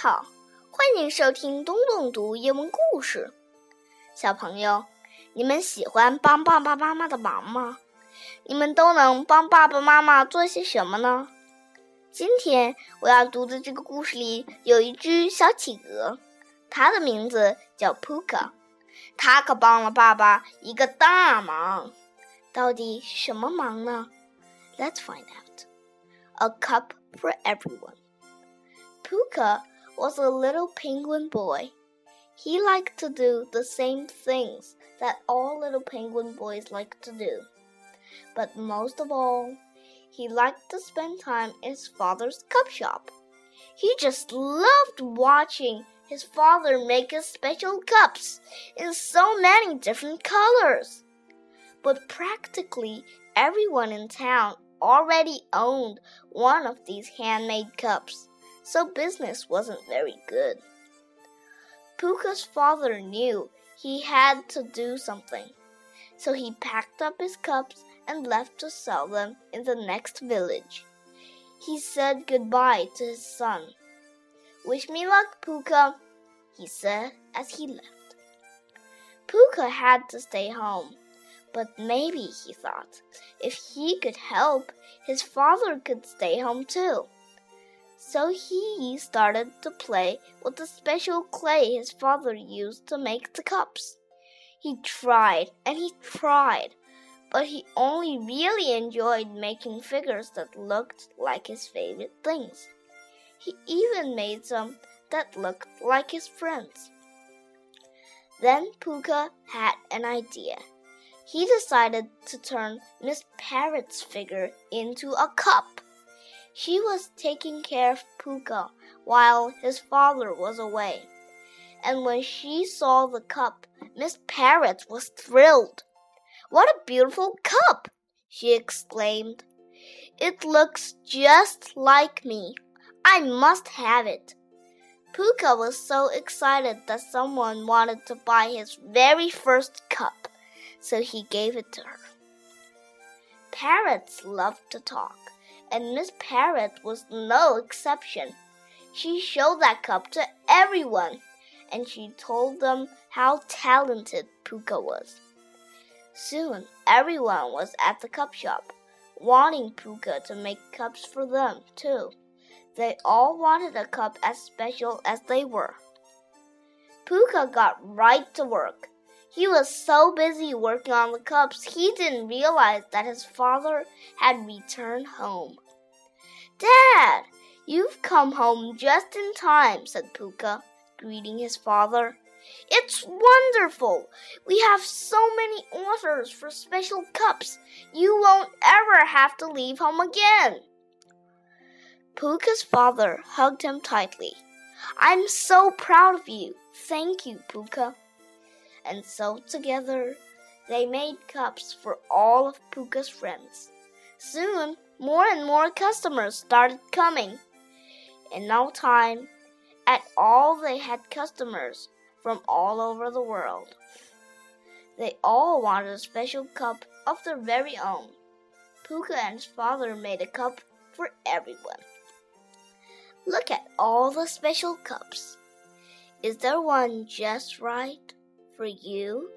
好，欢迎收听东东读英文故事。小朋友，你们喜欢帮爸爸妈妈的忙吗？你们都能帮爸爸妈妈做些什么呢？今天我要读的这个故事里有一只小企鹅，它的名字叫 Puka，它可帮了爸爸一个大忙。到底什么忙呢？Let's find out. A cup for everyone. Puka was a little penguin boy. He liked to do the same things that all little penguin boys like to do. But most of all, he liked to spend time in his father's cup shop. He just loved watching his father make his special cups in so many different colors. But practically everyone in town already owned one of these handmade cups so business wasn't very good. Puka's father knew he had to do something, so he packed up his cups and left to sell them in the next village. He said goodbye to his son. Wish me luck, Puka, he said as he left. Puka had to stay home, but maybe, he thought, if he could help, his father could stay home too. So he started to play with the special clay his father used to make the cups. He tried and he tried, but he only really enjoyed making figures that looked like his favorite things. He even made some that looked like his friends. Then Puka had an idea. He decided to turn Miss Parrot's figure into a cup. She was taking care of Puka while his father was away. And when she saw the cup, Miss Parrot was thrilled. What a beautiful cup! she exclaimed. It looks just like me. I must have it. Puka was so excited that someone wanted to buy his very first cup, so he gave it to her. Parrots love to talk and Miss Parrot was no exception. She showed that cup to everyone, and she told them how talented Puka was. Soon everyone was at the cup shop, wanting Puka to make cups for them, too. They all wanted a cup as special as they were. Puka got right to work. He was so busy working on the cups, he didn't realize that his father had returned home. Dad, you've come home just in time, said Puka, greeting his father. It's wonderful! We have so many orders for special cups. You won't ever have to leave home again. Puka's father hugged him tightly. I'm so proud of you. Thank you, Puka and so together they made cups for all of Puka's friends. Soon, more and more customers started coming. In no time, at all they had customers from all over the world. They all wanted a special cup of their very own. Puka and his father made a cup for everyone. Look at all the special cups. Is there one just right? For you